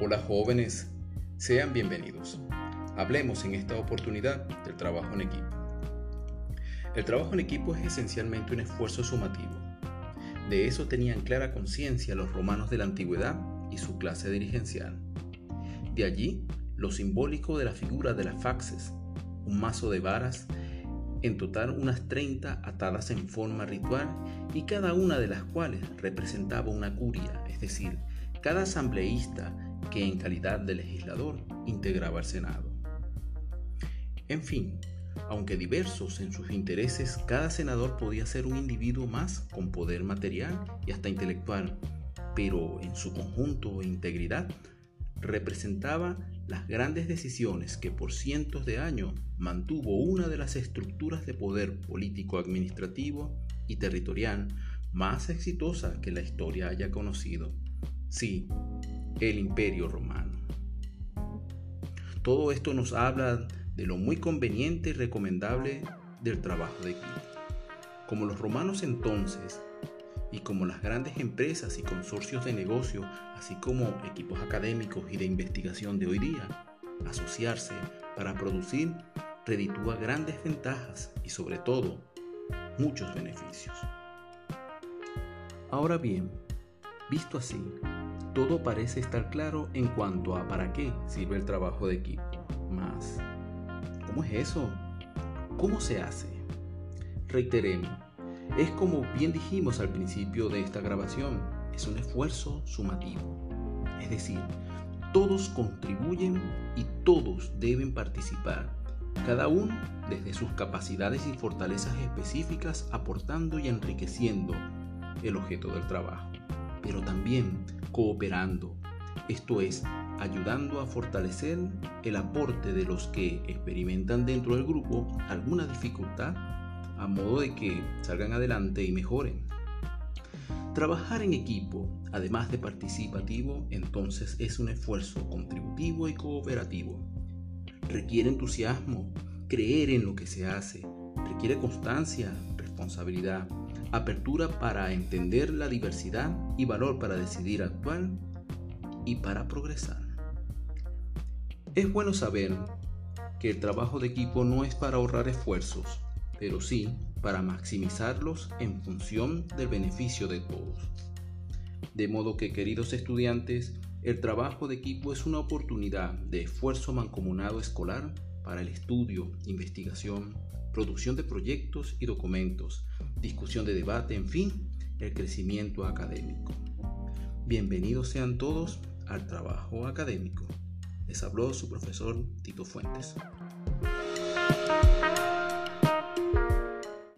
Hola jóvenes, sean bienvenidos. Hablemos en esta oportunidad del trabajo en equipo. El trabajo en equipo es esencialmente un esfuerzo sumativo. De eso tenían clara conciencia los romanos de la antigüedad y su clase dirigencial. De allí lo simbólico de la figura de las faxes, un mazo de varas, en total unas 30 atadas en forma ritual y cada una de las cuales representaba una curia, es decir, cada asambleísta que en calidad de legislador integraba el Senado. En fin, aunque diversos en sus intereses, cada senador podía ser un individuo más con poder material y hasta intelectual, pero en su conjunto e integridad representaba las grandes decisiones que por cientos de años mantuvo una de las estructuras de poder político, administrativo y territorial más exitosa que la historia haya conocido. Sí, el imperio romano. Todo esto nos habla de lo muy conveniente y recomendable del trabajo de equipo. Como los romanos entonces, y como las grandes empresas y consorcios de negocio, así como equipos académicos y de investigación de hoy día, asociarse para producir reditúa grandes ventajas y sobre todo muchos beneficios. Ahora bien, visto así, todo parece estar claro en cuanto a para qué sirve el trabajo de equipo. Más, ¿cómo es eso? ¿Cómo se hace? Reiteremos, es como bien dijimos al principio de esta grabación, es un esfuerzo sumativo. Es decir, todos contribuyen y todos deben participar, cada uno desde sus capacidades y fortalezas específicas aportando y enriqueciendo el objeto del trabajo, pero también cooperando, esto es, ayudando a fortalecer el aporte de los que experimentan dentro del grupo alguna dificultad a modo de que salgan adelante y mejoren. Trabajar en equipo, además de participativo, entonces es un esfuerzo contributivo y cooperativo. Requiere entusiasmo, creer en lo que se hace, requiere constancia, responsabilidad, apertura para entender la diversidad y valor para decidir actuar y para progresar. Es bueno saber que el trabajo de equipo no es para ahorrar esfuerzos, pero sí para maximizarlos en función del beneficio de todos. De modo que, queridos estudiantes, el trabajo de equipo es una oportunidad de esfuerzo mancomunado escolar para el estudio, investigación, producción de proyectos y documentos, discusión de debate, en fin, el crecimiento académico. Bienvenidos sean todos al trabajo académico. Les habló su profesor Tito Fuentes.